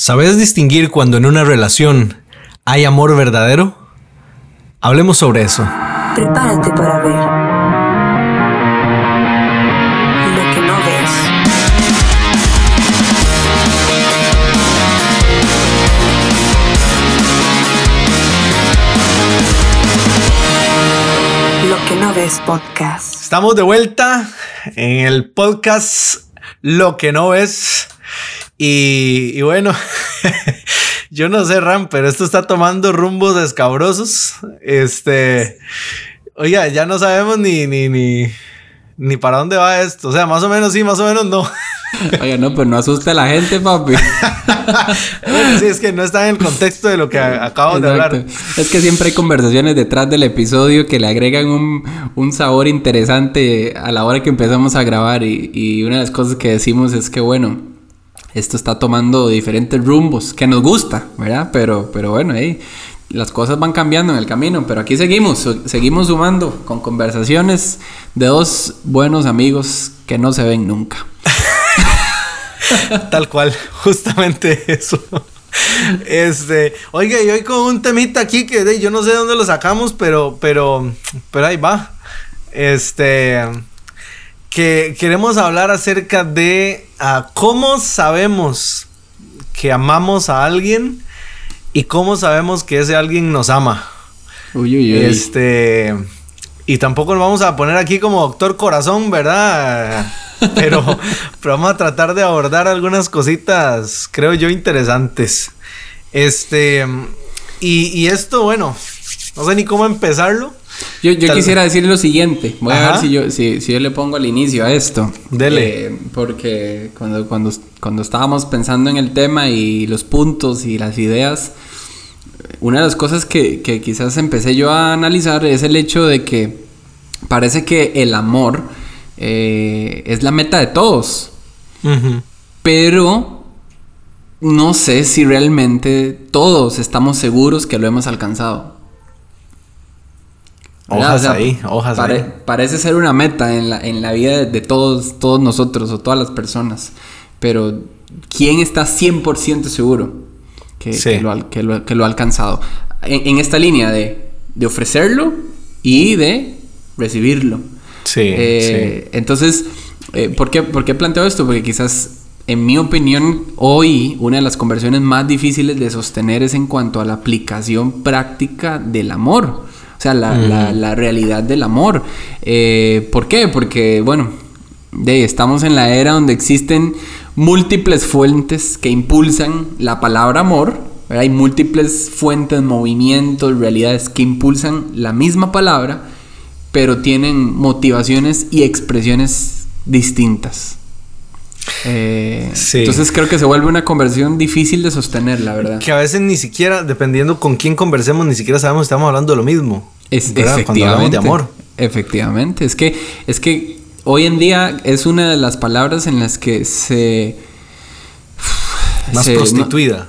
¿Sabes distinguir cuando en una relación hay amor verdadero? Hablemos sobre eso. Prepárate para ver lo que no ves. Lo que no ves podcast. Estamos de vuelta en el podcast Lo que no ves. Y, y bueno, yo no sé, Ram, pero esto está tomando rumbos escabrosos. Este, oiga, ya no sabemos ni, ni, ni, ni para dónde va esto. O sea, más o menos sí, más o menos no. Oiga, no, pues no asuste a la gente, papi. Bueno, sí, es que no está en el contexto de lo que acabo de hablar. Es que siempre hay conversaciones detrás del episodio que le agregan un, un sabor interesante a la hora que empezamos a grabar. Y, y una de las cosas que decimos es que, bueno, esto está tomando diferentes rumbos, que nos gusta, ¿verdad? Pero, pero bueno, ahí las cosas van cambiando en el camino. Pero aquí seguimos, seguimos sumando con conversaciones de dos buenos amigos que no se ven nunca. Tal cual, justamente eso. Este, oiga, y hoy con un temita aquí que yo no sé de dónde lo sacamos, pero, pero, pero ahí va. Este, que queremos hablar acerca de cómo sabemos que amamos a alguien y cómo sabemos que ese alguien nos ama. Uy, uy, uy. Este. Y tampoco nos vamos a poner aquí como doctor corazón, ¿verdad? Pero, pero vamos a tratar de abordar algunas cositas, creo yo, interesantes. Este. Y, y esto, bueno, no sé ni cómo empezarlo. Yo, yo Tal- quisiera decir lo siguiente. Voy a ver si yo, si, si yo le pongo al inicio a esto. Dele. Eh, porque cuando, cuando, cuando estábamos pensando en el tema y los puntos y las ideas, una de las cosas que, que quizás empecé yo a analizar es el hecho de que parece que el amor eh, es la meta de todos. Pero no sé si realmente todos estamos seguros que lo hemos alcanzado. ¿Verdad? Hojas ahí, hojas pare- ahí. Parece ser una meta en la, en la vida de, de todos, todos nosotros o todas las personas. Pero ¿quién está 100% seguro que, Sí. que lo, ha- que lo- que lo ha alcanzado? En, en esta línea de, de ofrecerlo y de recibirlo. Sí, Eh, Entonces, eh, ¿por, qué, ¿por qué planteo esto? Porque quizás, en mi opinión, hoy una de las conversiones más difíciles de sostener es en cuanto a la aplicación práctica del amor. O sea, la, la- la realidad del amor. Eh, ¿Por qué? Porque, bueno, de, estamos en la era donde existen múltiples fuentes que impulsan la palabra amor. ¿verdad? Hay múltiples fuentes, movimientos, realidades que impulsan la misma palabra, pero tienen motivaciones y expresiones distintas. Eh, Sí. Entonces creo que se vuelve una conversión difícil de sostener, la verdad. Que a veces ni siquiera, dependiendo con quién conversemos, ni siquiera sabemos si estamos hablando de lo mismo. Es, ¿verdad? Cuando hablamos de amor. Efectivamente. Es que, es que hoy en día es una de las palabras en las que se. Más se- no- prostituida.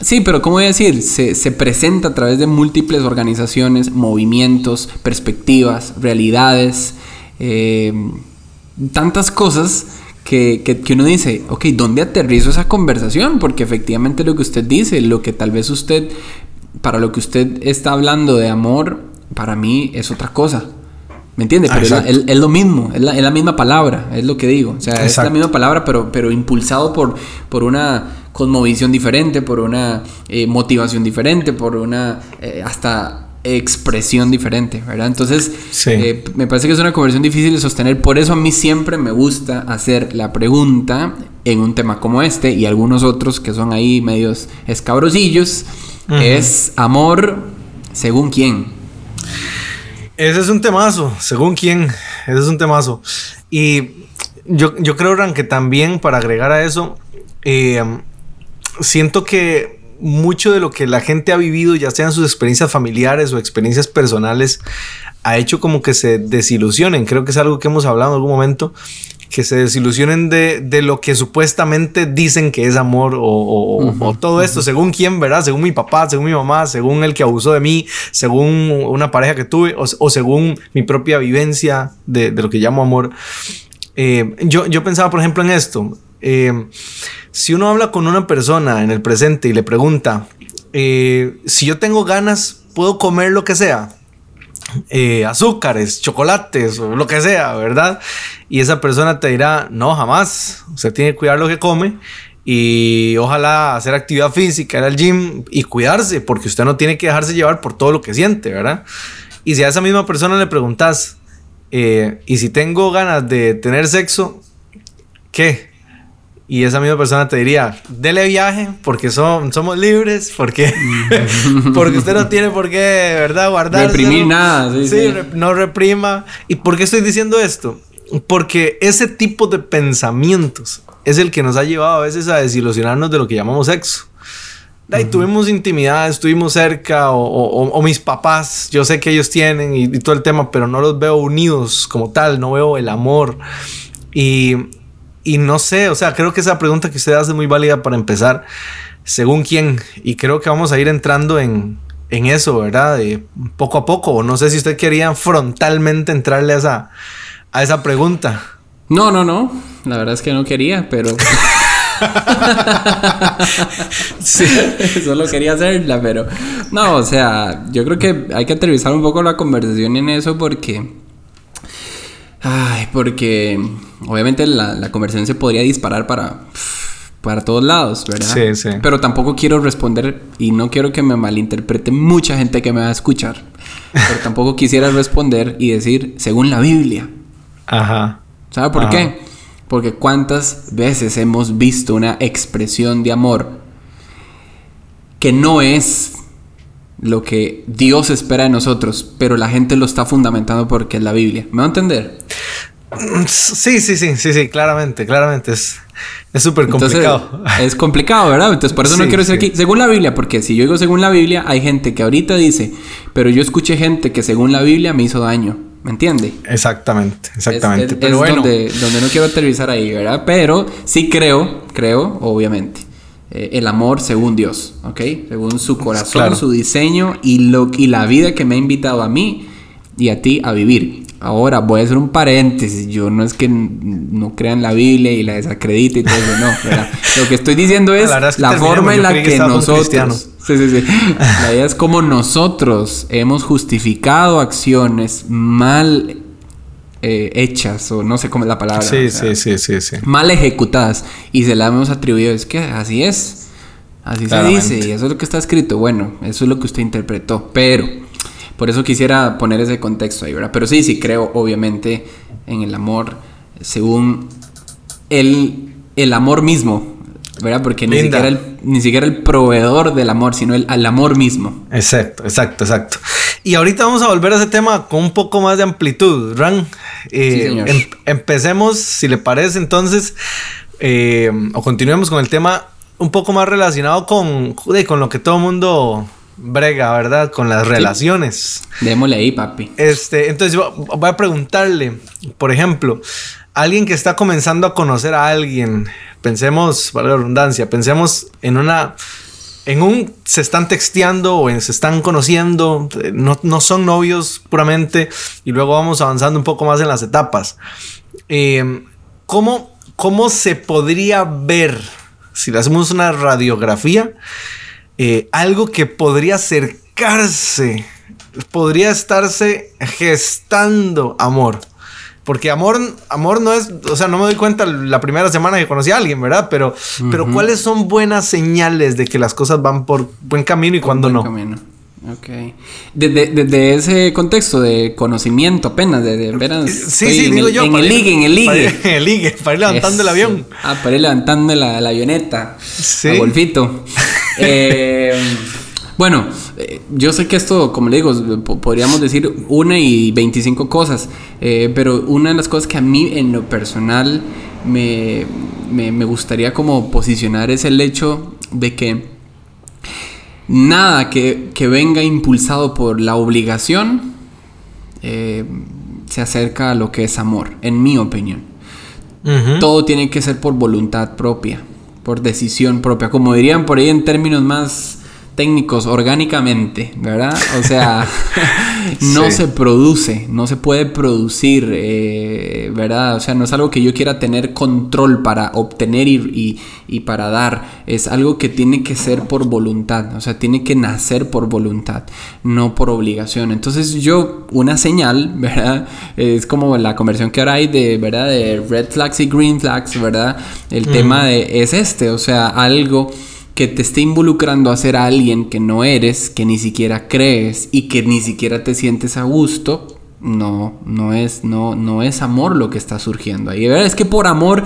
Sí, pero ¿cómo voy a decir? Se, se presenta a través de múltiples organizaciones, movimientos, perspectivas, realidades, eh, tantas cosas que, que- que uno dice, ok, ¿dónde aterrizo esa conversación? Porque efectivamente lo que usted dice, lo que tal vez usted, para lo que usted está hablando de amor, para mí es otra cosa. ¿Me entiende? Pero es, la- exacto. es- es lo mismo, es la, es la misma palabra, es lo que digo. O sea, es la misma palabra, pero, pero impulsado por, por una cosmovisión diferente, por una eh, motivación diferente, por una eh, hasta expresión diferente, ¿verdad? Entonces, Sí. eh, me parece que es una conversión difícil de sostener. Por eso a mí siempre me gusta hacer la pregunta en un tema como este y algunos otros que son ahí medios escabrosillos. Es amor según quién. Ese es un temazo, según quién. Ese es un temazo. Y yo, yo creo, Ran, que también para agregar a eso, eh, siento que mucho de lo que la gente ha vivido, ya sean sus experiencias familiares o experiencias personales, ha hecho como que se desilusionen. Creo que es algo que hemos hablado en algún momento. Que se desilusionen de, de lo que supuestamente dicen que es amor o, o- Ujú, o todo esto, según quién, ¿verdad? Según mi papá, según mi mamá, según el que abusó de mí, según una pareja que tuve o, o según mi propia vivencia de, de lo que llamo amor. Eh, yo, yo pensaba, por ejemplo, en esto. Eh, si uno habla con una persona en el presente y le pregunta, eh, si yo tengo ganas, ¿puedo comer lo que sea? Eh, azúcares, chocolates o lo que sea, ¿verdad? Y esa persona te dirá, no, jamás. Usted tiene que cuidar lo que come y ojalá hacer actividad física, ir al gym y cuidarse, porque usted no tiene que dejarse llevar por todo lo que siente, ¿verdad? Y si a esa misma persona le preguntas, eh, y si tengo ganas de tener sexo, ¿qué? Y esa misma persona te diría, dele viaje porque son, somos libres, porque, porque usted no tiene por qué, ¿verdad? Guardar. Reprimir nada, sí, Sí, sí. re- no reprima. ¿Y por qué estoy diciendo esto? Porque ese tipo de pensamientos es el que nos ha llevado a veces a desilusionarnos de lo que llamamos sexo. Ay, Tuvimos intimidad, estuvimos cerca, o, o- o mis papás, yo sé que ellos tienen y, y todo el tema, pero no los veo unidos como tal, no veo el amor. Y, y no sé, o sea, creo que esa pregunta que usted hace es muy válida para empezar, según quién, y creo que vamos a ir entrando en, en eso, ¿verdad? De poco a poco, o no sé si usted quería frontalmente entrarle a esa, a esa pregunta. No, no, no. La verdad es que no quería, pero. Sí. Solo quería hacerla, pero. No, o sea, yo creo que hay que aterrizar un poco la conversación en eso porque. Ay, porque. Obviamente la, la conversación se podría disparar para. Para todos lados, ¿verdad? Sí, sí. Pero tampoco quiero responder y no quiero que me malinterprete mucha gente que me va a escuchar. Pero tampoco quisiera responder y decir, según la Biblia. Ajá. ¿Sabe por Ajá. qué? Porque cuántas veces hemos visto una expresión de amor que no es lo que Dios espera de nosotros, pero la gente lo está fundamentando porque es la Biblia. ¿Me va a entender? Sí, sí, sí, sí, sí, claramente, claramente. Es es súper Entonces, complicado. es complicado, ¿verdad? Entonces, por eso no quiero decir sí. aquí, según la Biblia, porque si yo digo según la Biblia, hay gente que ahorita dice, pero yo escuché gente que según la Biblia me hizo daño. ¿Me entiende? Exactamente, Es- exactamente. es- Pero es bueno, donde, donde no quiero aterrizar ahí, ¿verdad? Pero sí creo, creo, obviamente, eh, el amor según Dios, ¿ok? Según su corazón, Claro. su diseño y, lo, y la vida que me ha invitado a mí y a ti a vivir. Ahora voy a hacer un paréntesis. Yo no es que no crea en la Biblia y la desacredite y todo eso, no, ¿verdad? Lo que estoy diciendo es La verdad es que la terminemos, forma en la que que nosotros. Sí, sí, sí. La idea es como nosotros hemos justificado acciones mal eh, hechas, o no sé cómo es la palabra. sí, o sea, sí, sí, sí, sí. Mal ejecutadas y se la hemos atribuido. Es que así es. Así Claramente. se dice y eso es lo que está escrito. Bueno, eso es lo que usted interpretó. Pero, por eso quisiera poner ese contexto ahí, ¿verdad? Pero sí, sí creo, obviamente, en el amor según el, el amor mismo, ¿verdad? Porque ni siquiera, el, ni siquiera el proveedor del amor, sino el, al amor mismo. Exacto, exacto, exacto. Y ahorita vamos a volver a ese tema con un poco más de amplitud, Ran. Eh, Sí, em- empecemos, si le parece, entonces, eh, o continuemos con el tema un poco más relacionado con, joder, con lo que todo el mundo brega, ¿verdad? Con las relaciones. Démosle ahí, papi. Este, entonces yo voy a preguntarle, por ejemplo, alguien que está comenzando a conocer a alguien, pensemos, valga la redundancia, pensemos en una, en un, se están texteando o en- se están conociendo, eh, no, no son novios puramente, y luego vamos avanzando un poco más en las etapas. Eh, ¿cómo, ¿Cómo se podría ver, si le hacemos una radiografía, eh, algo que podría acercarse, podría estarse gestando amor. Porque amor, amor no es, o sea, no me doy cuenta la primera semana que conocí a alguien, ¿verdad? Pero, pero ¿cuáles son buenas señales de que las cosas van por buen camino y cuándo Buen no? camino. Ok. Desde, desde ese contexto de conocimiento apenas, de, de veras, Sí, sí, en digo el, yo. En el ligue, en el ligue. En el ligue, para ir levantando el avión. Ah, para ir levantando la, la avioneta. Sí. A golfito. Eh, bueno, eh, yo sé que esto, como le digo, po- podríamos decir una y 25 cosas. eh, pero una de las cosas que a mí, en lo personal, me, me, me gustaría como posicionar es el hecho de que nada que, que venga impulsado por la obligación eh, se acerca a lo que es amor, en mi opinión. Todo tiene que ser por voluntad propia, por decisión propia. Como dirían por ahí en términos más técnicos orgánicamente, ¿verdad? O sea, no Sí. se produce, no se puede producir, eh, ¿verdad? O sea, no es algo que yo quiera tener control para obtener y, y- y para dar, es algo que tiene que ser por voluntad, o sea, tiene que nacer por voluntad, no por obligación. Entonces yo, una señal, ¿verdad? Es como la conversión que ahora hay de, ¿verdad? De red flags y green flags, ¿verdad? El tema de, es este, o sea, algo que te esté involucrando a ser alguien que no eres, que ni siquiera crees y que ni siquiera te sientes a gusto, no, no es, no, no es amor lo que está surgiendo ahí. Es que por amor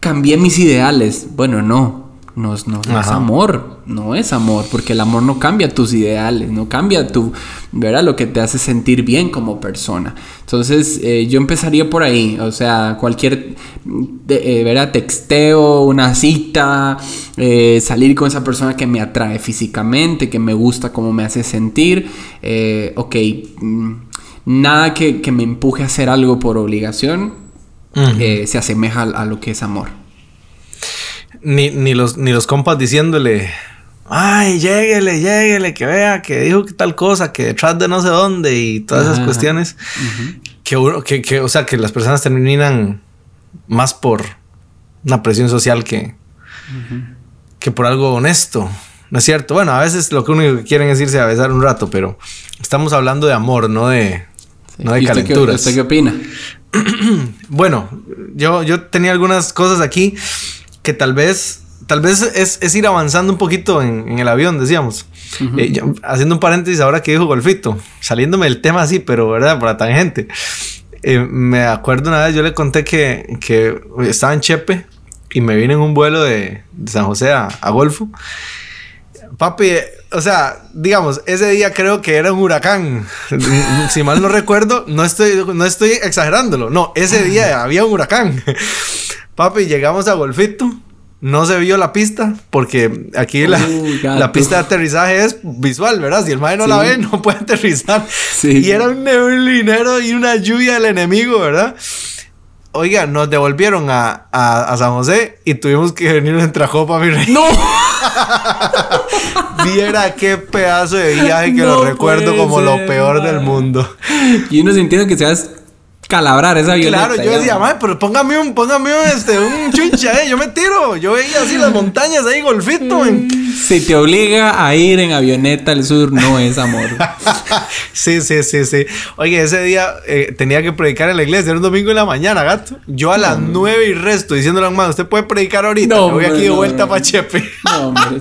cambié mis ideales. Bueno, no, no, es- no, no es amor, no es amor, porque el amor no cambia tus ideales, no cambia tu, ¿verdad? Lo que te hace sentir bien como persona. Entonces, eh, yo empezaría por ahí, o sea, cualquier, de- eh, ¿verdad? Texteo, una cita, eh, salir con esa persona que me atrae físicamente, que me gusta cómo me hace sentir, eh, ok, mm, nada que, que me empuje a hacer algo por obligación, eh, se asemeja a, a lo que es amor. Ni, ni, los, ni los compas diciéndole, ay, lléguele, lléguele, que vea, que dijo que tal cosa, que detrás de no sé dónde y todas esas Ajá. cuestiones. que, uno, que, que, o sea, que las personas terminan más por una presión social que, que por algo honesto. ¿No es cierto? Bueno, a veces lo que único que quieren es irse a besar un rato, pero estamos hablando de amor, no de, no de ¿Y usted qué- calenturas. ¿Usted qué opina? Bueno, yo, yo tenía algunas cosas aquí que tal vez, tal vez es, es ir avanzando un poquito en, en el avión, decíamos. Eh, yo- haciendo un paréntesis ahora que dijo Golfito, saliéndome del tema así, pero verdad, por la tangente. Eh, me acuerdo una vez, yo le conté que, que estaba en Chepe y me vine en un vuelo de, de San José a, a Golfo. Papi, o sea, digamos, ese día creo que era un huracán. si mal no recuerdo, no estoy, no estoy exagerándolo. No, ese día había un huracán. Papi, llegamos a Golfito. No se vio la pista porque aquí la, pista de aterrizaje es visual, ¿verdad? Si el mae no la ve, no puede aterrizar. Sí. Y era un neblinero y una lluvia del enemigo, ¿verdad? Oiga, nos devolvieron a, a, a San José y tuvimos que venir en Trajopa, mi rey. ¡No! Viera qué pedazo de viaje que No lo recuerdo como lo peor del mundo. Y uno sintiendo que se va a calabrar esa avioneta. Claro, yo decía, mae, pero póngame un, póngame un, este, un chuncha, eh, yo me tiro. Yo veía así las montañas ahí, golfito, men. Si te obliga a ir en avioneta al sur, no es amor. Sí, sí, sí, sí. Oye, ese día eh, tenía que predicar en la iglesia, era un domingo en la mañana, gato. Yo a las nueve y resto diciéndole a un man, usted puede predicar ahorita. No, voy aquí de vuelta no. para Chepe. No, hombre,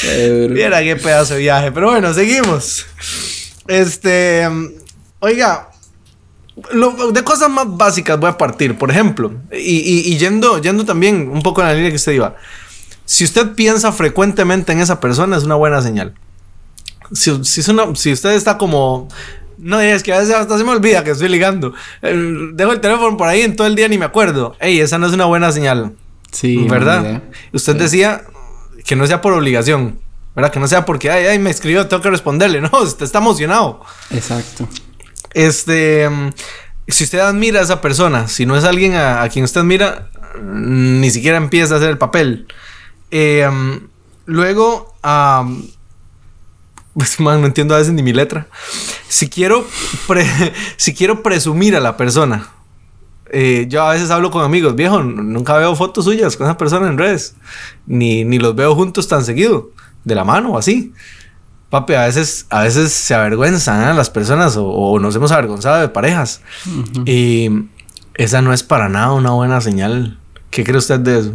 Qué. Viera qué pedazo de viaje. Pero bueno, seguimos. Este. mm, Oiga. Lo- de cosas más básicas voy a partir. Por ejemplo. Y, y- y yendo, yendo también un poco en la línea que usted iba. Si usted piensa frecuentemente en esa persona, es una buena señal. Si, si, es una- si usted está como. No, es que a veces hasta se me olvida que estoy ligando. Dejo el teléfono por ahí en todo el día ni me acuerdo. Ey, esa no es una buena señal. Sí, ¿Verdad? Usted decía que no sea por obligación, ¿verdad? Que no sea porque, ay, ay, me escribió, tengo que responderle. No, usted está emocionado. Exacto. Este, mm, si usted admira a esa persona, si no es alguien a, quien usted admira, mm, ni siquiera empieza a hacer el papel. Eh, mm, luego, am, pues, man, no entiendo a veces ni mi letra. Si quiero, si quiero presumir a la persona, eh, yo a veces hablo con amigos, viejo, nunca veo fotos suyas con esa persona en redes, ni, ni los veo juntos tan seguido, de la mano o así. Papi, a veces, a veces se avergüenzan ¿eh? las personas o, o nos hemos avergonzado de parejas. Y esa no es para nada una buena señal. ¿Qué cree usted de eso?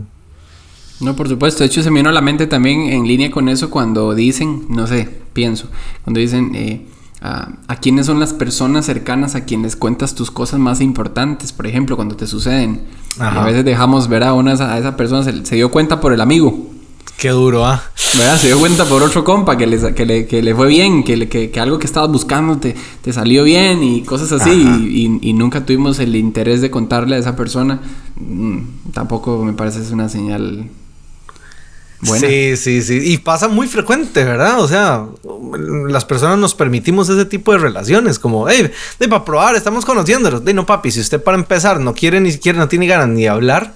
No, por supuesto. De hecho, se me vino a la mente también en línea con eso cuando dicen, no sé, pienso, cuando dicen eh, a, a quiénes son las personas cercanas a quienes cuentas tus cosas más importantes, por ejemplo, cuando te suceden. Ajá. A veces dejamos ver a, una, a esa persona, se, se dio cuenta por el amigo. Qué duro, ¿ah? ¿verdad? Se dio cuenta por otro compa que le, que le, que le fue bien, que, le- que, que algo que estabas buscando te, te salió bien y cosas así. Y, y- y nunca tuvimos el interés de contarle a esa persona. Mm, tampoco me parece es una señal buena. Sí, sí, sí. Y pasa muy frecuente, ¿verdad? O sea, las personas nos permitimos ese tipo de relaciones, como, hey, de para probar, estamos conociéndonos. De no, papi, si usted para empezar no quiere ni siquiera, no tiene ganas ni de hablar,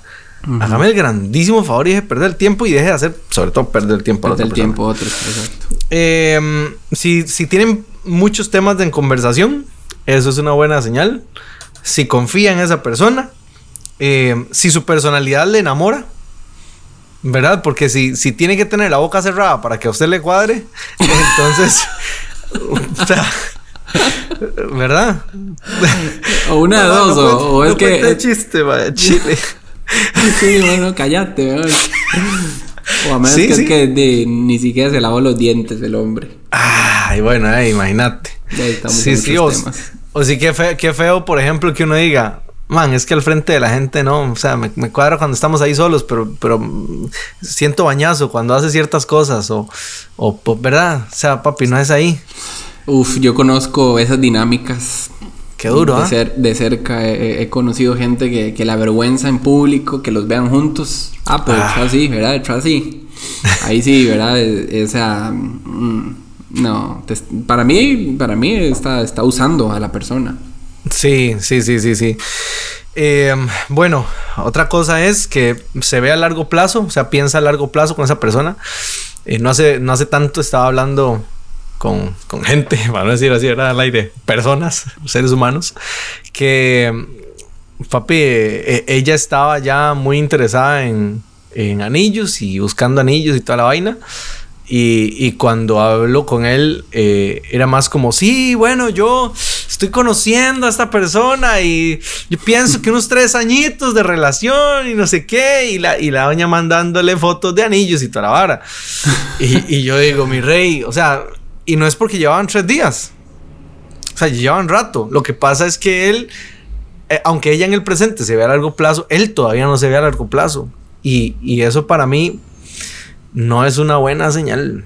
Hágame el grandísimo favor y deje de perder el tiempo y deje de hacer, sobre todo, perder el tiempo a la Perder otra el persona. tiempo a otros, exacto. Eh, si, si tienen muchos temas en conversación, eso es una buena señal. Si confía en esa persona, eh, si su personalidad le enamora, ¿verdad? Porque si, si tiene que tener la boca cerrada para que a usted le cuadre, entonces, o sea, ¿verdad? O una de dos, No, no o, o es que... chiste, vaya, chile. Sí, bueno, cállate, weón. O a menos Sí, que sí. es que de- ni siquiera se lavó los dientes el hombre. Ay, bueno, eh, imagínate. Sí, sí, o, o sí, qué feo, qué feo, por ejemplo, que uno diga, man, es que al frente de la gente no, o sea, me, me cuadra cuando estamos ahí solos, pero, pero mm, siento bañazo cuando hace ciertas cosas, o, o, pues, ¿verdad? O sea, papi, no es ahí. Uf, yo conozco esas dinámicas. Qué duro, de, ¿ah? cer- de cerca he, he conocido gente que, que la vergüenza en público, que los vean juntos. Ah, pero Ah. así, ¿verdad? Así. Ahí sí, ¿verdad? E- Esa. mm, no, para mí, para mí está, está usando a la persona. Sí, sí, sí, sí, sí. Eh, bueno, otra cosa es que se ve a largo plazo, o sea, piensa a largo plazo con esa persona. Eh, no, hace, no hace tanto estaba hablando con, con gente, para no decir así, era al aire, personas, seres humanos, que, papi, eh, ella estaba ya muy interesada en, en anillos y buscando anillos y toda la vaina. Y, y cuando hablo con él, eh, era más como, sí, bueno, yo estoy conociendo a esta persona y yo pienso que unos tres añitos de relación y no sé qué. Y la, y la doña mandándole fotos de anillos y toda la vara. Y, y yo digo, mi rey, o sea, y no es porque llevaban tres días. O sea, llevaban rato. Lo que pasa es que él, eh, aunque ella en el presente se ve a largo plazo, él todavía no se ve a largo plazo. Y, y eso para mí no es una buena señal.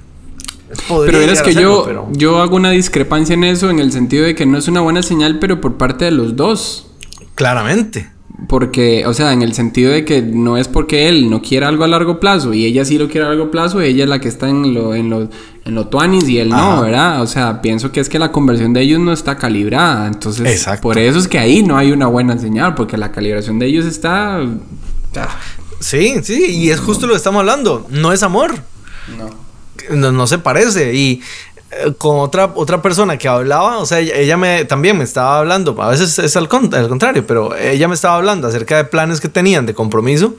Podría Pero a que yo, pero- yo hago una discrepancia en eso, en el sentido de que no es una buena señal, pero por parte de los dos. Claramente. Porque, o sea, en el sentido de que no es porque él no quiera algo a largo plazo y ella sí lo quiere a largo plazo, ella es la que está en lo, en lo, en lo tuanis y él Ajá. no, ¿verdad? O sea, pienso que es que la conversión de ellos no está calibrada. Entonces, Exacto. por eso es que ahí no hay una buena señal, porque la calibración de ellos está. ah, Sí, sí, y es justo lo que estamos hablando. No es amor. no. No, no se parece. Y eh, con otra, otra persona que hablaba, o sea, ella, ella me también me estaba hablando, a veces es al, con- al contrario, pero ella me estaba hablando acerca de planes que tenían de compromiso.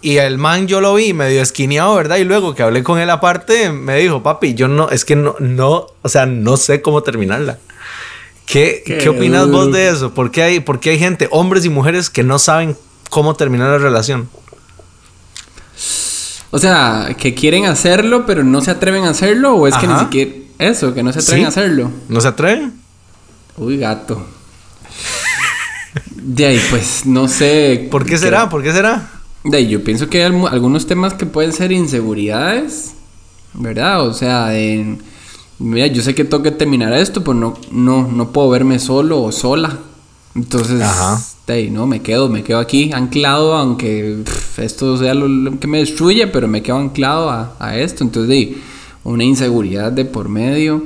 Y el man yo lo vi medio esquineado, ¿verdad? Y luego que hablé con él aparte, me dijo, papi, yo no, es que no, no, o sea, no sé cómo terminarla. ¿Qué, Qué ¿qué opinas vos duro. de eso? ¿Por qué, hay, ¿Por qué hay gente, hombres y mujeres, que no saben cómo terminar la relación? O sea, que quieren hacerlo, pero no se atreven a hacerlo, o es que ni Ajá. siquiera. Eso, que no se atreven Sí. a hacerlo. ¿No se atreven? Uy, gato. De ahí, pues, no sé. ¿Por qué será? ¿Por qué será? De yo pienso que hay algunos temas que pueden ser inseguridades, ¿verdad? O sea, en, mira, yo sé que tengo que terminar esto, pues no, no, no puedo verme solo o sola. Entonces, Ajá. de no, me quedo, me quedo aquí anclado, aunque pff, esto sea lo, lo que me destruye, pero me quedo anclado a, a esto. Entonces, de una inseguridad de por medio.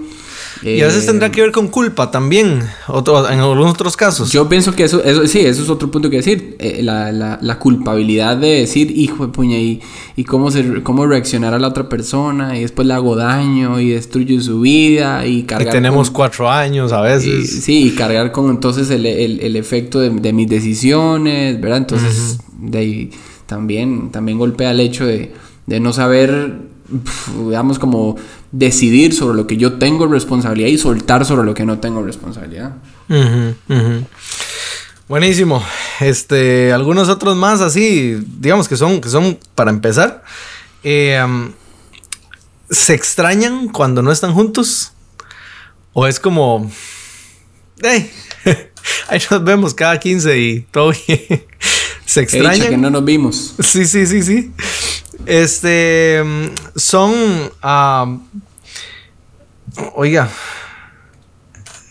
Y a veces Eh, tendrá que ver con culpa también, otro, en algunos otros casos. Yo pienso que eso, eso sí, eso es otro punto que decir. eh, la, la, la culpabilidad de decir, hijo de puña, y, y cómo, se, cómo reaccionar a la otra persona, y después le hago daño, y destruyo su vida, y y cargar. tenemos con- cuatro años a y- veces. sí, y cargar con entonces el, el- el efecto de, de mis decisiones, ¿verdad? Entonces, de ahí también, también golpea el hecho de, de no saber, pf, digamos, como decidir sobre lo que yo tengo responsabilidad y soltar sobre lo que no tengo responsabilidad. Buenísimo. Este, algunos otros más así, digamos que son, que son para empezar. Eh, ¿Se extrañan cuando no están juntos? ¿O es como... "Ey, ahí nos vemos cada 15 y todo bien"? ¿Se He dicho extrañan? que no nos vimos. Sí, sí, sí, sí. Este mm, son. ah, oiga.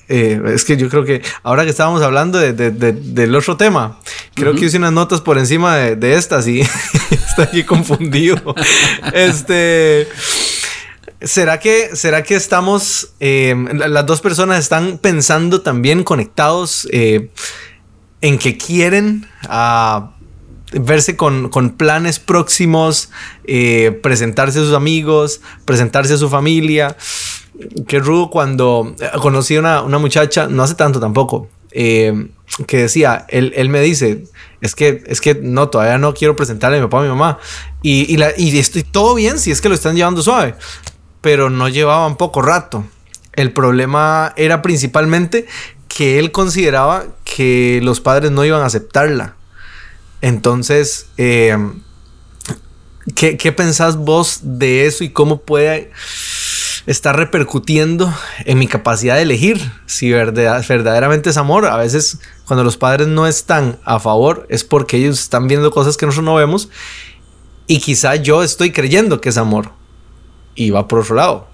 eh, es que yo creo que ahora que estábamos hablando de- de- de- del otro tema, creo que hice unas notas por encima de, estas y está aquí confundido. este. ¿Será que, ¿Será que estamos, eh, la- las dos personas están pensando también conectados eh, en que quieren ah, verse con, con planes próximos, eh, presentarse a sus amigos, presentarse a su familia. Qué rudo cuando eh, conocí a una, una muchacha, no hace tanto tampoco, eh, que decía, él, él, me dice, es que, es que no, todavía no quiero presentarle a mi papá a mi mamá. Y, la, y estoy todo bien si es que lo están llevando suave, pero no llevaban poco rato. El problema era principalmente que él consideraba que los padres no iban a aceptarla. Entonces, eh, ¿qué, ¿qué, pensás vos de eso y cómo puede estar repercutiendo en mi capacidad de elegir si verdad, verdaderamente es amor? A veces cuando los padres no están a favor es porque ellos están viendo cosas que nosotros no vemos y quizá yo estoy creyendo que es amor y va por otro lado.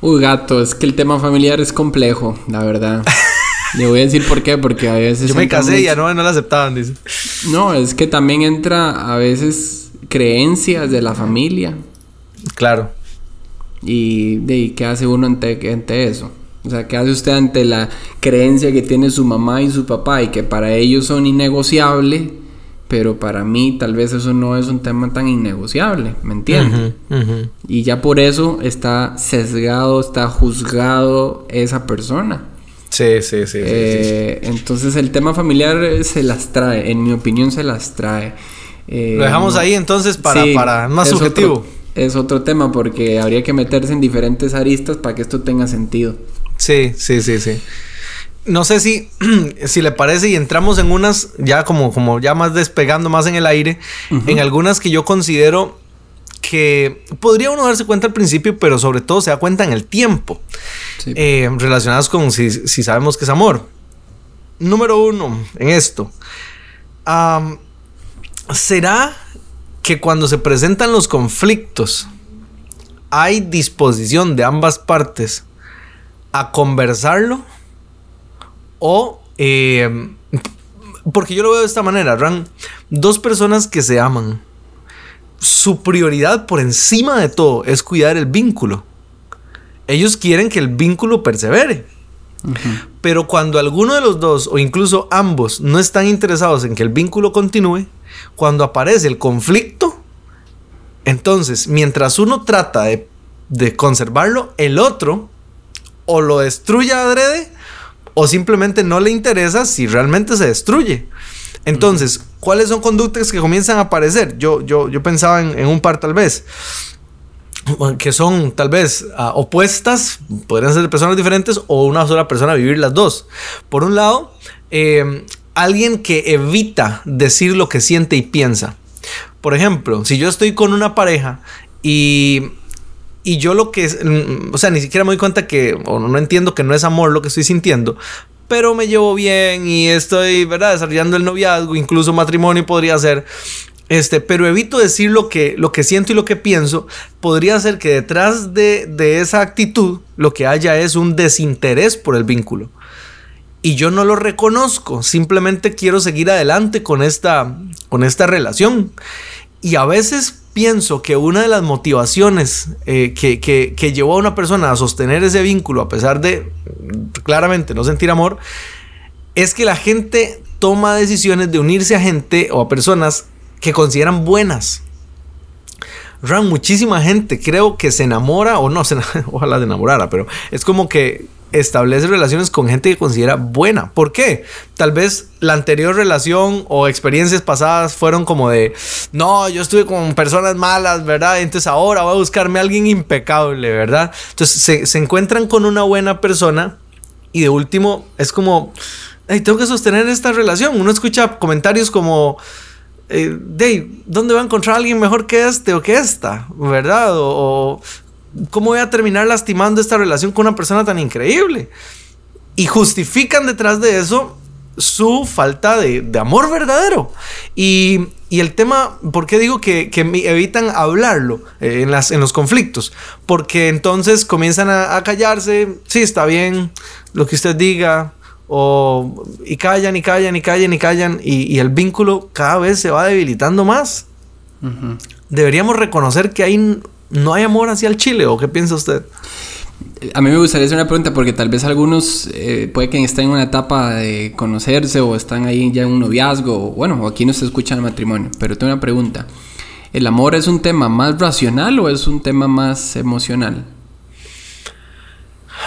Uy, gato, es que el tema familiar es complejo, la verdad. Le voy a decir por qué, porque a veces... Yo me casé y ya no, no la aceptaban, dice. No, es que también entra a veces creencias de la familia. Claro. Y de qué hace uno ante, ante eso. O sea, ¿qué hace usted ante la creencia que tiene su mamá y su papá y que para ellos son innegociables? Pero para mí tal vez eso no es un tema tan innegociable, ¿me? Uh -huh, uh -huh. Y ya por eso está sesgado, está juzgado esa persona. Sí, sí, sí. Eh, sí, sí. Entonces el tema familiar se las trae, en mi opinión se las trae. Eh, Lo dejamos no, ahí entonces para, sí, para más es subjetivo. Otro, es otro tema porque habría que meterse en diferentes aristas para que esto tenga sentido. Sí, sí, sí, sí. No sé si, si le parece y entramos en unas ya como, como ya más despegando más en el aire, uh -huh. en algunas que yo considero que podría uno darse cuenta al principio, pero sobre todo se da cuenta en el tiempo, sí. eh, relacionadas con si, si, sabemos que es amor. Número uno en esto, um, ¿será que cuando se presentan los conflictos hay disposición de ambas partes a conversarlo? O, eh, porque yo lo veo de esta manera, Ran, dos personas que se aman, su prioridad por encima de todo es cuidar el vínculo. Ellos quieren que el vínculo persevere. Uh -huh. Pero cuando alguno de los dos o incluso ambos no están interesados en que el vínculo continúe, cuando aparece el conflicto, entonces mientras uno trata de, de conservarlo, el otro o lo destruye adrede o simplemente no le interesa si realmente se destruye. Entonces. ¿cuáles son conductas que comienzan a aparecer? Yo, yo, yo pensaba en, en un par tal vez que son tal vez uh, opuestas, podrían ser personas diferentes o una sola persona vivir las dos. Por un lado, eh, alguien que evita decir lo que siente y piensa. Por ejemplo, si yo estoy con una pareja y y yo lo que, o sea, ni siquiera me doy cuenta que, o no entiendo que no es amor lo que estoy sintiendo, pero me llevo bien y estoy, ¿verdad? Desarrollando el noviazgo, incluso matrimonio podría ser. Este, pero evito decir lo que, lo que siento y lo que pienso. Podría ser que detrás de, de esa actitud lo que haya es un desinterés por el vínculo. Y yo no lo reconozco, simplemente quiero seguir adelante con esta, con esta relación. Y a veces pienso que una de las motivaciones eh, que, que, llevó a una persona a sostener ese vínculo, a pesar de claramente no sentir amor, es que la gente toma decisiones de unirse a gente o a personas que consideran buenas. Ran, muchísima gente creo que se enamora, o no, se, ojalá se enamorara, pero es como que establece relaciones con gente que considera buena. ¿Por qué? Tal vez la anterior relación o experiencias pasadas fueron como de, no, yo estuve con personas malas, ¿verdad? Entonces ahora voy a buscarme a alguien impecable, ¿verdad? Entonces se, encuentran con una buena persona y de último es como, hey, tengo que sostener esta relación. Uno escucha comentarios como... Eh, Dave, ¿dónde va a encontrar alguien mejor que este o que esta? ¿Verdad? O ¿cómo voy a terminar lastimando esta relación con una persona tan increíble? Y justifican detrás de eso su falta de, de amor verdadero. Y, y, el tema, ¿por qué digo que, que evitan hablarlo eh, en, las, en los conflictos? Porque entonces comienzan a, a, callarse, sí, está bien, lo que usted diga, o, y callan y callan y callan y callan, y, y el vínculo cada vez se va debilitando más. Uh -huh. Deberíamos reconocer que hay no hay amor hacia el Chile, ¿o qué piensa usted? a mí me gustaría hacer una pregunta porque tal vez algunos eh, puede que estén en una etapa de conocerse o están ahí ya en un noviazgo, o, bueno, o aquí no se escucha el matrimonio, pero tengo una pregunta. ¿El amor es un tema más racional o es un tema más emocional?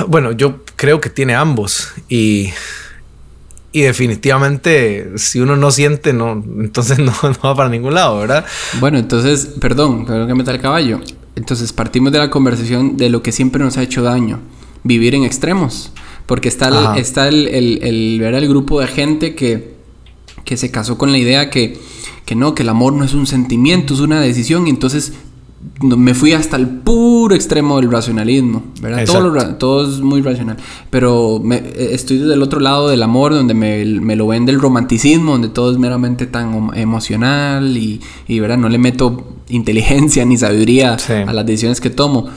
Bueno, yo creo que tiene ambos y, y definitivamente si uno no siente, no, entonces no, no va para ningún lado, ¿verdad? Bueno, entonces, perdón, perdón que meta el caballo. Entonces partimos de la conversación de lo que siempre nos ha hecho daño, vivir en extremos. Porque está el, está el, el, el, ver el grupo de gente que, que se casó con la idea que, que no, que el amor no es un sentimiento, es una decisión. Y entonces me fui hasta el puro extremo del racionalismo, ¿verdad? Todo, lo, todo, es muy racional. Pero me, estoy del otro lado del amor, donde me, me, lo ven del romanticismo, donde todo es meramente tan emocional y, y ¿verdad? No le meto inteligencia ni sabiduría sí. a las decisiones que tomo.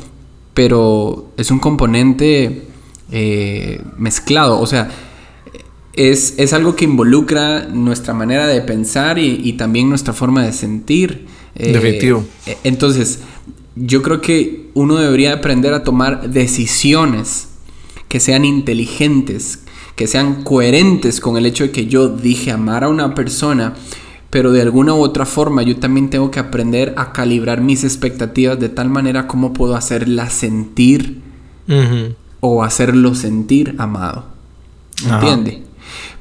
Pero es un componente eh, mezclado, o sea, es, es, algo que involucra nuestra manera de pensar y, y también nuestra forma de sentir. Eh, Definitivo. Entonces, yo creo que uno debería aprender a tomar decisiones que sean inteligentes, que sean coherentes con el hecho de que yo dije amar a una persona, pero de alguna u otra forma yo también tengo que aprender a calibrar mis expectativas de tal manera como puedo hacerla sentir uh -huh. o hacerlo sentir amado. ¿Entiende?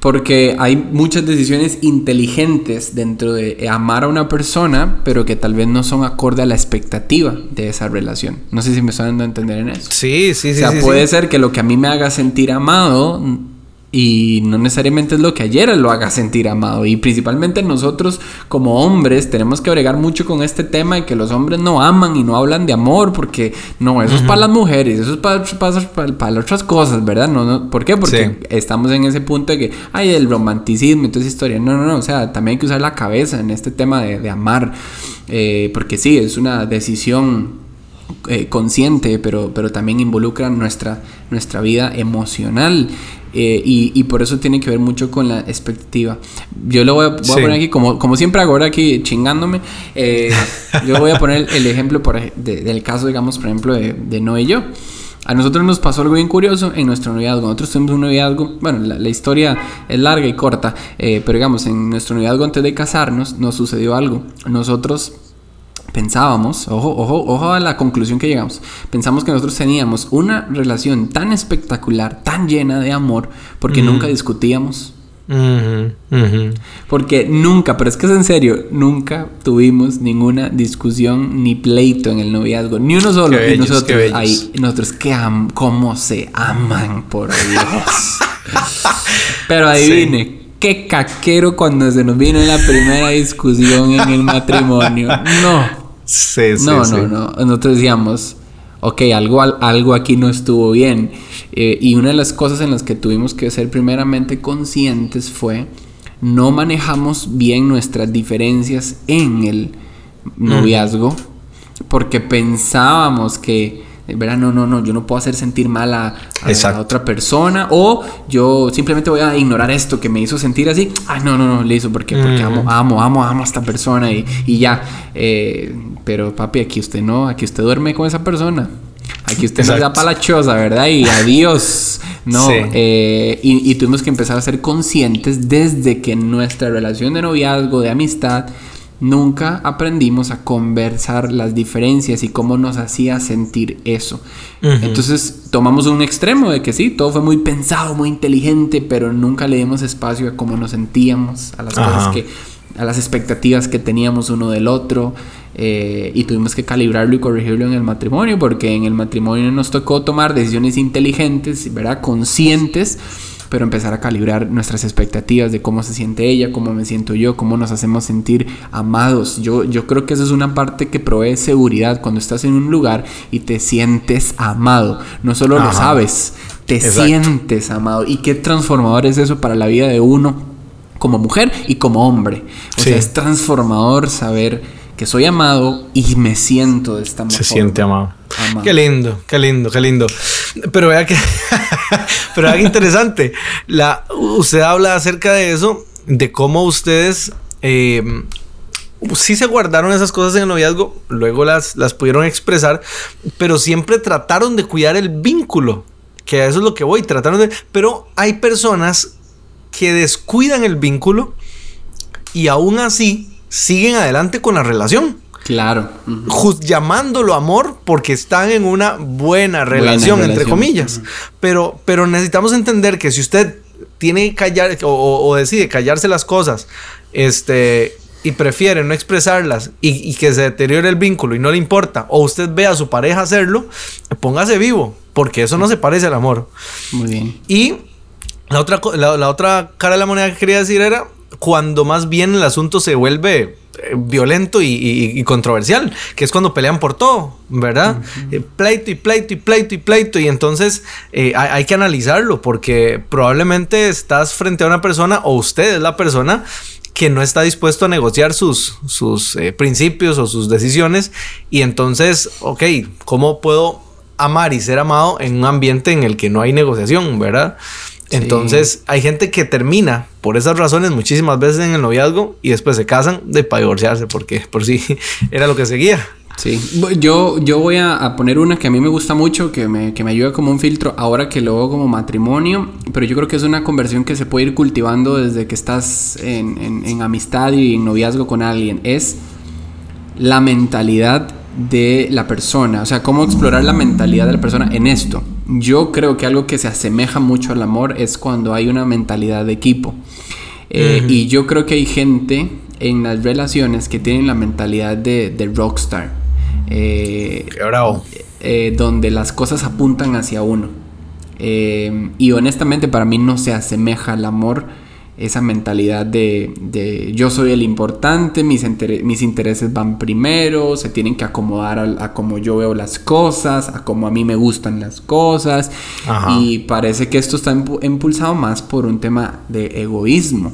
Porque hay muchas decisiones inteligentes dentro de amar a una persona, pero que tal vez no son acorde a la expectativa de esa relación. No sé si me están dando a entender en eso. Sí, sí, sí. O sea, sí, puede sí. ser que lo que a mí me haga sentir amado y no necesariamente es lo que ayer lo haga sentir amado. Y principalmente nosotros como hombres tenemos que bregar mucho con este tema de que los hombres no aman y no hablan de amor porque no, eso uh -huh. es para las mujeres, eso es para, para, para, otras cosas, ¿verdad? No, no, ¿Por qué? Porque sí. estamos en ese punto de que, ay, el romanticismo y toda esa historia. No, no, no, o sea, también hay que usar la cabeza en este tema de, de amar, eh, porque sí, es una decisión eh, consciente, pero, pero también involucra nuestra, nuestra vida emocional. Eh, y, y, por eso tiene que ver mucho con la expectativa. Yo lo voy a, voy sí. a poner aquí, como, como siempre hago ahora aquí chingándome, eh, yo voy a poner el ejemplo por, de, del caso, digamos, por ejemplo, de, de Noé y yo. A nosotros nos pasó algo bien curioso en nuestro noviazgo. Nosotros tuvimos un noviazgo, bueno, la, la historia es larga y corta, eh, pero digamos, en nuestro noviazgo antes de casarnos nos sucedió algo. Nosotros pensábamos, ojo, ojo, ojo a la conclusión que llegamos, pensamos que nosotros teníamos una relación tan espectacular, tan llena de amor, porque mm. nunca discutíamos. Uh -huh, uh -huh. Porque nunca, pero es que es en serio, nunca tuvimos ninguna discusión ni pleito en el noviazgo, ni uno solo. Y nosotros, qué ahí, nosotros que am cómo se aman, por Dios. pero adivine. Sí qué caquero cuando se nos vino la primera discusión en el matrimonio. No. Sí, sí, no, sí. no, no. Nosotros decíamos, ok, algo, algo aquí no estuvo bien. Eh, y una de las cosas en las que tuvimos que ser primeramente conscientes fue no manejamos bien nuestras diferencias en el noviazgo mm. porque pensábamos que ¿verdad? No, no, no, yo no puedo hacer sentir mal a, a, a, otra persona o yo simplemente voy a ignorar esto que me hizo sentir así. Ay, no, no, no, le hizo porque, porque amo, amo, amo, amo a esta persona y, y ya. Eh, pero papi, aquí usted no, aquí usted duerme con esa persona. Aquí usted Exacto. nos da para la choza, ¿verdad? Y adiós. No, sí. eh, y, y tuvimos que empezar a ser conscientes desde que nuestra relación de noviazgo, de amistad, Nunca aprendimos a conversar las diferencias y cómo nos hacía sentir eso. Uh -huh. Entonces tomamos un extremo de que sí, todo fue muy pensado, muy inteligente, pero nunca le dimos espacio a cómo nos sentíamos, a las Ajá. cosas que, a las expectativas que teníamos uno del otro. Eh, y tuvimos que calibrarlo y corregirlo en el matrimonio, porque en el matrimonio nos tocó tomar decisiones inteligentes, ¿verdad? Conscientes pero empezar a calibrar nuestras expectativas de cómo se siente ella, cómo me siento yo, cómo nos hacemos sentir amados. Yo, yo creo que esa es una parte que provee seguridad cuando estás en un lugar y te sientes amado. No solo Ajá. lo sabes, te Exacto. sientes amado. Y qué transformador es eso para la vida de uno como mujer y como hombre. O sí. sea, es transformador saber que soy amado y me siento de esta manera. Se siente amado. amado. Qué lindo, qué lindo, qué lindo. Pero vea que, pero vea que interesante. La, usted habla acerca de eso, de cómo ustedes eh, sí se guardaron esas cosas en el noviazgo, luego las, las pudieron expresar, pero siempre trataron de cuidar el vínculo, que eso es lo que voy, trataron de... Pero hay personas que descuidan el vínculo y aún así siguen adelante con la relación. Claro. Just llamándolo amor porque están en una buena relación, entre relación. comillas. pero, pero necesitamos entender que si usted tiene que callar o, o- o decide callarse las cosas, este, y prefiere no expresarlas y, y que se deteriore el vínculo y no le importa, o usted ve a su pareja hacerlo, póngase vivo, porque eso no se parece al amor. Muy bien. Y la otra, la, la otra cara de la moneda que quería decir era cuando más bien el asunto se vuelve violento y, y- y controversial, que es cuando pelean por todo, ¿verdad? Eh, pleito y pleito y pleito y pleito. Y entonces eh, hay, hay que analizarlo porque probablemente estás frente a una persona o usted es la persona que no está dispuesto a negociar sus, sus eh, principios o sus decisiones. Y entonces, ok, ¿cómo puedo amar y ser amado en un ambiente en el que no hay negociación, verdad? Entonces, hay gente que termina por esas razones muchísimas veces en el noviazgo y después se casan de para divorciarse porque por sí era lo que seguía. Sí, yo, yo voy a, a poner una que a mí me gusta mucho, que me, que me ayuda como un filtro ahora que lo veo como matrimonio, pero yo creo que es una conversión que se puede ir cultivando desde que estás en, en- en amistad y en noviazgo con alguien. Es la mentalidad de la persona, o sea, cómo explorar la mentalidad de la persona en esto. Yo creo que algo que se asemeja mucho al amor es cuando hay una mentalidad de equipo. Eh, Y yo creo que hay gente en las relaciones que tienen la mentalidad de, de rockstar. Eh, Qué bravo. eh, donde las cosas apuntan hacia uno. Eh, y honestamente para mí no se asemeja al amor esa mentalidad de, de yo soy el importante, mis, inter- mis intereses van primero, se tienen que acomodar a, a como yo veo las cosas, a como a mí me gustan las cosas. Ajá. Y parece que esto está impu- impulsado más por un tema de egoísmo.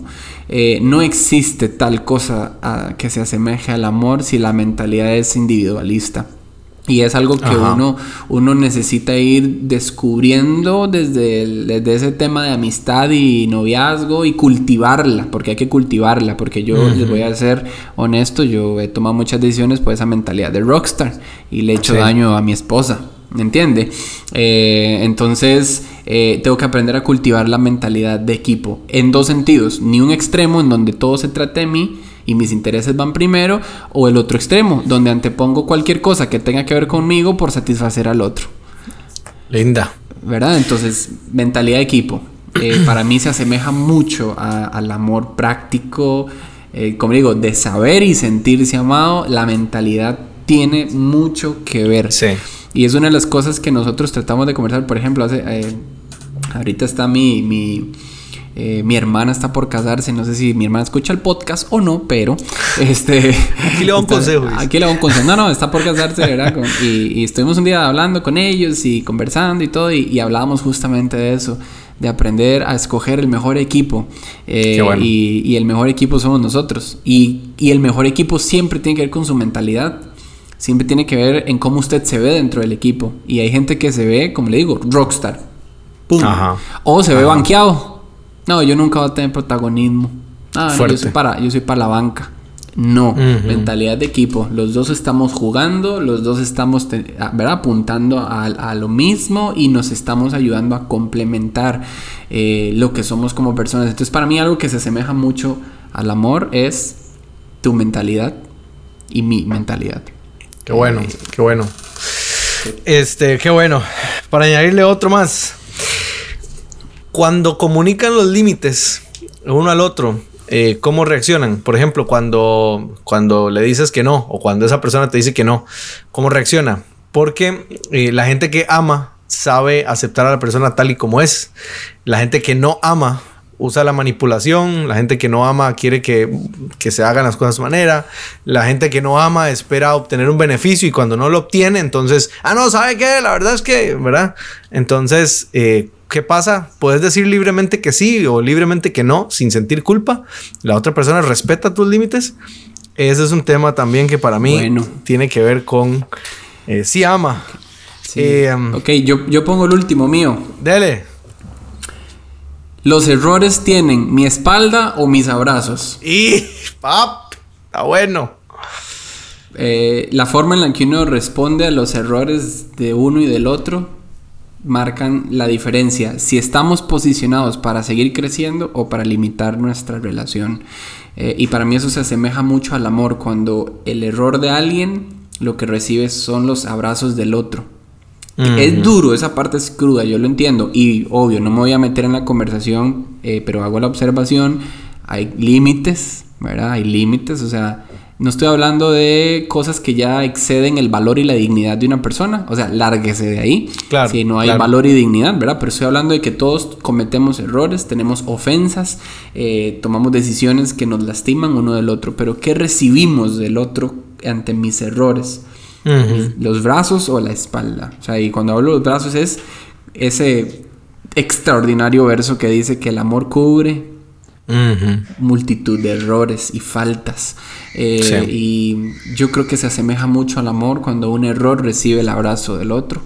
Eh, no existe tal cosa ah, que se asemeje al amor si la mentalidad es individualista. Y es algo que Ajá. uno, uno necesita ir descubriendo desde, el- desde ese tema de amistad y noviazgo y cultivarla, porque hay que cultivarla, porque yo les voy a ser honesto, yo he tomado muchas decisiones por esa mentalidad de rockstar y le he hecho Sí. daño a mi esposa, ¿me entiende? Eh, entonces eh, tengo que aprender a cultivar la mentalidad de equipo en dos sentidos, ni un extremo en donde todo se trate de mí y mis intereses van primero, o el otro extremo, donde antepongo cualquier cosa que tenga que ver conmigo por satisfacer al otro. Linda. ¿Verdad? Entonces, mentalidad de equipo. eh, para mí se asemeja mucho a- al amor práctico, eh, como digo, de saber y sentirse amado. La mentalidad tiene mucho que ver. Sí. Y es una de las cosas que nosotros tratamos de conversar. Por ejemplo, hace, eh, ahorita está mi, mi, eh, mi hermana está por casarse. No sé si mi hermana escucha el podcast o no, pero este. Aquí le doy un está- consejo. Aquí le doy un consejo. No, no, está por casarse, ¿verdad? Con- y, y estuvimos un día hablando con ellos y conversando y todo. Y, y hablábamos justamente de eso. De aprender a escoger el mejor equipo. Eh, Qué bueno. y, y el mejor equipo somos nosotros. Y, y el mejor equipo siempre tiene que ver con su mentalidad. Siempre tiene que ver en cómo usted se ve dentro del equipo. Y hay gente que se ve, como le digo, rockstar. ¡Pum! Ajá. O se ve banqueado. No, yo nunca voy a tener protagonismo. Ah, no, yo soy para, yo soy para la banca. No, mentalidad de equipo. Los dos estamos jugando, los dos estamos ¿verdad? apuntando a, a lo mismo y nos estamos ayudando a complementar eh, lo que somos como personas. Entonces, para mí, algo que se asemeja mucho al amor es tu mentalidad y mi mentalidad. Qué bueno, qué bueno. Este, qué bueno. Para añadirle otro más. Cuando comunican los límites uno al otro, eh, ¿cómo reaccionan? Por ejemplo, cuando, cuando le dices que no o cuando esa persona te dice que no, ¿cómo reacciona? Porque eh, la gente que ama sabe aceptar a la persona tal y como es. La gente que no ama usa la manipulación, la gente que no ama quiere que, que se hagan las cosas a su manera, la gente que no ama espera obtener un beneficio y cuando no lo obtiene, entonces, ah, no, ¿sabe qué? La verdad es que, ¿verdad? Entonces, eh, ¿qué pasa? Puedes decir libremente que sí o libremente que no, sin sentir culpa. La otra persona respeta tus límites. Ese es un tema también que para mí Bueno. tiene que ver con eh, si ama. Sí. Eh, um, ok, yo, yo pongo el último mío. Dele. Los errores tienen mi espalda o mis abrazos. Y, pap. Está bueno. Eh, la forma en la que uno responde a los errores de uno y del otro marcan la diferencia si estamos posicionados para seguir creciendo o para limitar nuestra relación. Eh, y para mí eso se asemeja mucho al amor, cuando el error de alguien lo que recibe son los abrazos del otro. Es duro, esa parte es cruda, yo lo entiendo. Y obvio, no me voy a meter en la conversación, eh, pero hago la observación. Hay límites, ¿verdad? Hay límites, o sea, no estoy hablando de cosas que ya exceden el valor y la dignidad de una persona. O sea, lárguese de ahí. Claro, Si no hay claro. valor y dignidad, ¿verdad? Pero estoy hablando de que todos cometemos errores, tenemos ofensas, eh, tomamos decisiones que nos lastiman uno del otro. Pero ¿qué recibimos del otro ante mis errores? Los brazos o la espalda. O sea, y cuando hablo de los brazos es ese extraordinario verso que dice que el amor cubre Multitud de errores y faltas. Eh, Sí. Y yo creo que se asemeja mucho al amor cuando un error recibe el abrazo del otro.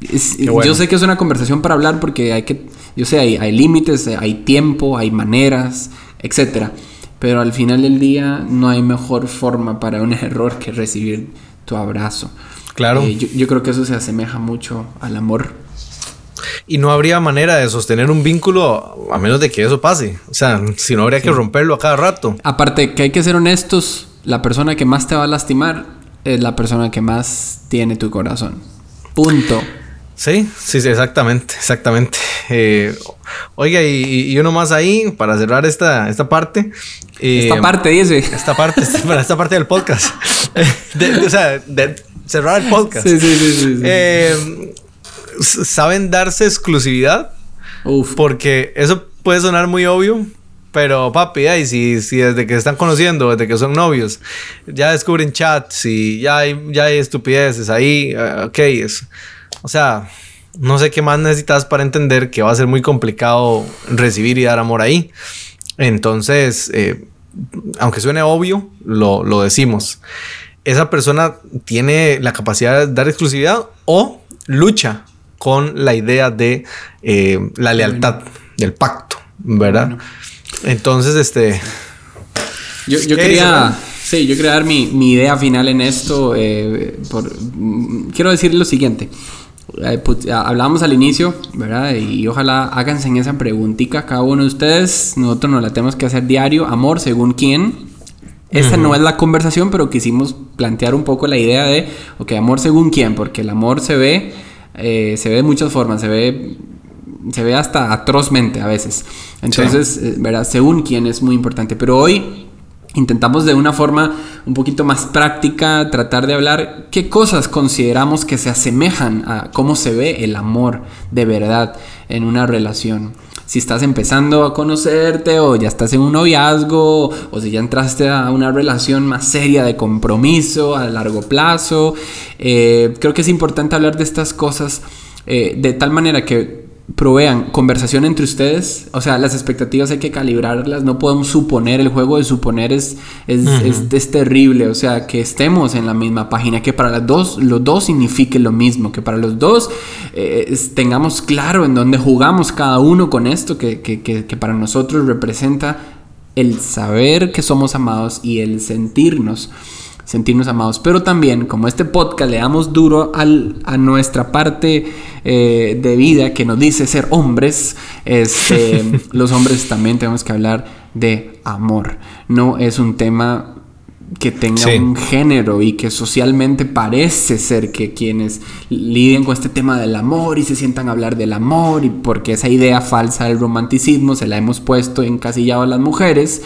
Es- Qué bueno. Yo sé que es una conversación para hablar porque hay que, yo sé, hay, hay límites, hay tiempo, hay maneras, etcétera. Pero al final del día no hay mejor forma para un error que recibir tu abrazo. Claro. Eh, yo, yo creo que eso se asemeja mucho al amor. Y no habría manera de sostener un vínculo a menos de que eso pase. O sea, si no habría que romperlo a cada rato. Aparte que hay que ser honestos, la persona que más te va a lastimar es la persona que más tiene tu corazón. Punto. Sí, sí, sí, exactamente, exactamente. Eh, oiga, y, y uno más ahí para cerrar esta, esta parte. Eh, Esta parte dice. Esta parte, esta, para esta parte del podcast. De- de- o sea, de cerrar el podcast. Sí, sí, sí, sí, sí. Eh, ¿Saben darse exclusividad? Uf. Porque eso puede sonar muy obvio, pero papi, ay, si, si desde que se están conociendo, desde que son novios, ya descubren chats y ya hay, ya hay estupideces ahí, eh, ok, es, o sea, no sé qué más necesitas para entender que va a ser muy complicado recibir y dar amor ahí. Entonces, eh, aunque suene obvio, lo, lo decimos. Esa persona tiene la capacidad de dar exclusividad o lucha con la idea de eh, la lealtad, del pacto, ¿verdad? Bueno. Entonces, este... Yo, yo ¿Qué quería, sí, yo quería dar mi, mi idea final en esto. eh, por- mm, quiero decir lo siguiente. Eh, hablábamos al inicio, ¿verdad? Y, ojalá háganse en esa preguntita cada uno de ustedes. Nosotros nos la tenemos que hacer diario. Amor, según quién. Esta no es la conversación, pero quisimos plantear un poco la idea de, ok, amor según quién, porque el amor se ve, eh, se ve de muchas formas, se ve se ve hasta atrozmente a veces. Entonces, eh, ¿verdad? Según quién es muy importante. Pero hoy intentamos de una forma un poquito más práctica tratar de hablar qué cosas consideramos que se asemejan a cómo se ve el amor de verdad en una relación. Si estás empezando a conocerte o ya estás en un noviazgo o si ya entraste a una relación más seria de compromiso a largo plazo, eh, creo que es importante hablar de estas cosas eh, de tal manera que provean conversación entre ustedes. O sea, las expectativas hay que calibrarlas. No podemos suponer. El juego de suponer es, es, es, es terrible. O sea, que estemos en la misma página. Que para las dos, los dos signifique lo mismo. Que para los dos eh, tengamos claro en dónde jugamos cada uno con esto. Que, que, que, que para nosotros representa el saber que somos amados y el sentirnos sentirnos amados. Pero también, como este podcast le damos duro al, a nuestra parte eh, de vida que nos dice ser hombres, este, los hombres también tenemos que hablar de amor. No es un tema que tenga Sí. un género y que socialmente parece ser que quienes lidien con este tema del amor y se sientan a hablar del amor y porque esa idea falsa del romanticismo se la hemos puesto encasillado a las mujeres,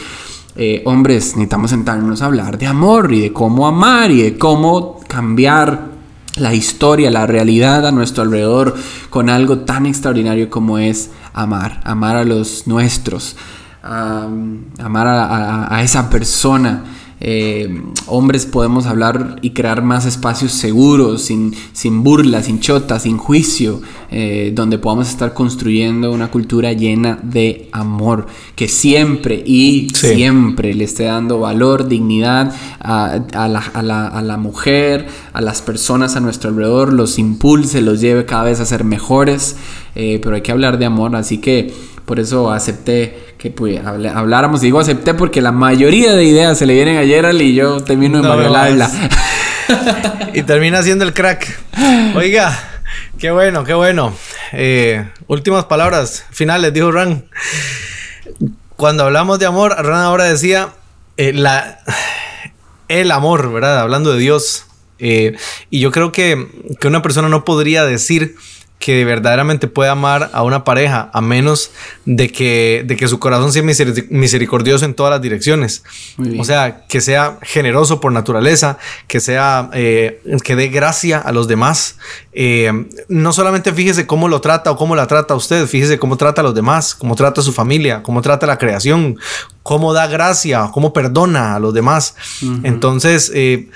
eh, hombres, necesitamos sentarnos a hablar de amor y de cómo amar y de cómo cambiar la historia, la realidad a nuestro alrededor con algo tan extraordinario como es amar, amar a los nuestros, am, amar a esa persona. Eh, hombres podemos hablar y crear más espacios seguros, sin, sin burla, sin chota, sin juicio, eh, donde podamos estar construyendo una cultura llena de amor, que siempre y Sí. siempre le esté dando valor, dignidad a, a la, a la- a la mujer, a las personas a nuestro alrededor, los impulse, los lleve cada vez a ser mejores, eh, pero hay que hablar de amor, así que por eso acepté que pues, habl- habláramos. Digo acepté porque la mayoría de ideas se le vienen a Gerald y yo termino No mariolarla. y termina siendo el crack. Oiga, qué bueno, qué bueno. Eh, últimas palabras finales, dijo Ran. Cuando hablamos de amor, Ran ahora decía eh, la, el amor, ¿verdad? Hablando de Dios. Eh, y yo creo que, que una persona no podría decir que verdaderamente puede amar a una pareja a menos de que, de que su corazón sea miseri- misericordioso en todas las direcciones. O sea, que sea generoso por naturaleza, que sea, eh, que dé gracia a los demás. Eh, no solamente fíjese cómo lo trata o cómo la trata a usted, fíjese cómo trata a los demás, cómo trata a su familia, cómo trata a la creación, cómo da gracia, cómo perdona a los demás. Entonces, eh,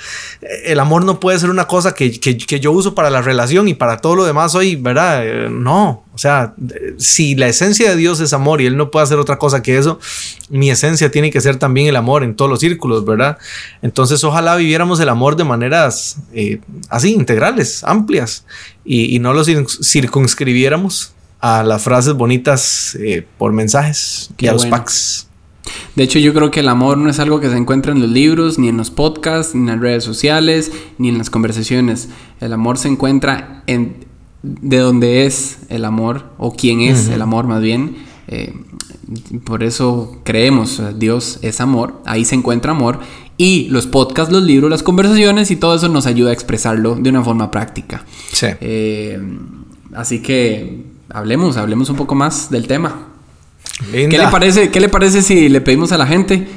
el amor no puede ser una cosa que, que- que yo uso para la relación y para todo lo demás hoy, ¿verdad? Eh, no, o sea, si la esencia de Dios es amor y Él no puede hacer otra cosa que eso, mi esencia tiene que ser también el amor en todos los círculos, ¿verdad? Entonces, ojalá viviéramos el amor de maneras eh, así, integrales, amplias, y, y no lo cir- circunscribiéramos a las frases bonitas eh, por mensajes Qué y a los packs. De hecho, yo creo que el amor no es algo que se encuentra en los libros, ni en los podcasts, ni en las redes sociales, ni en las conversaciones. El amor se encuentra en de donde es el amor, o quién es el amor más bien. Eh, por eso creemos, Dios es amor, ahí se encuentra amor. Y los podcasts, los libros, las conversaciones y todo eso nos ayuda a expresarlo de una forma práctica. Sí. Eh, así que hablemos, hablemos un poco más del tema. ¿Qué Linda. le parece, qué le parece si le pedimos a la gente,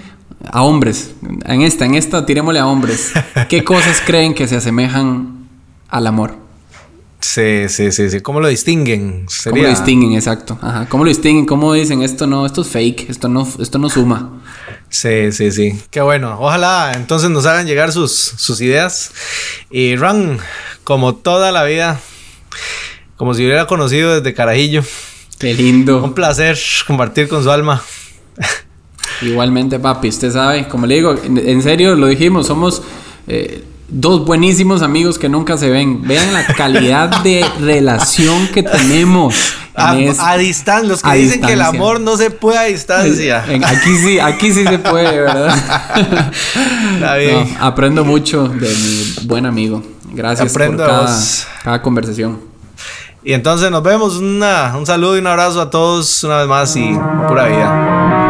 a hombres, en esta, en esta, tirémosle a hombres, qué cosas creen que se asemejan al amor? Sí, sí, sí, sí. ¿Cómo lo distinguen? ¿Cómo lo distinguen? Exacto. Ajá. ¿Cómo lo distinguen? ¿Cómo dicen esto no, esto es fake, esto no, esto no suma? Sí, sí, sí. Qué bueno. Ojalá entonces nos hagan llegar sus, sus ideas. Y Ran, como toda la vida, como si hubiera conocido desde Carajillo. Qué Un lindo. placer compartir con su alma. Igualmente, papi, usted sabe, como le digo, en, en serio lo dijimos, somos eh, dos buenísimos amigos que nunca se ven. Vean la calidad de relación que tenemos. en A, es- a distancia, los que dicen que el distancia. amor no se puede a distancia. Aquí sí, aquí sí se puede, ¿verdad? Está bien. No, aprendo mucho de mi buen amigo. Gracias Aprendo por cada, conversación. Y entonces nos vemos. Una- un saludo y un abrazo a todos una vez más y pura vida.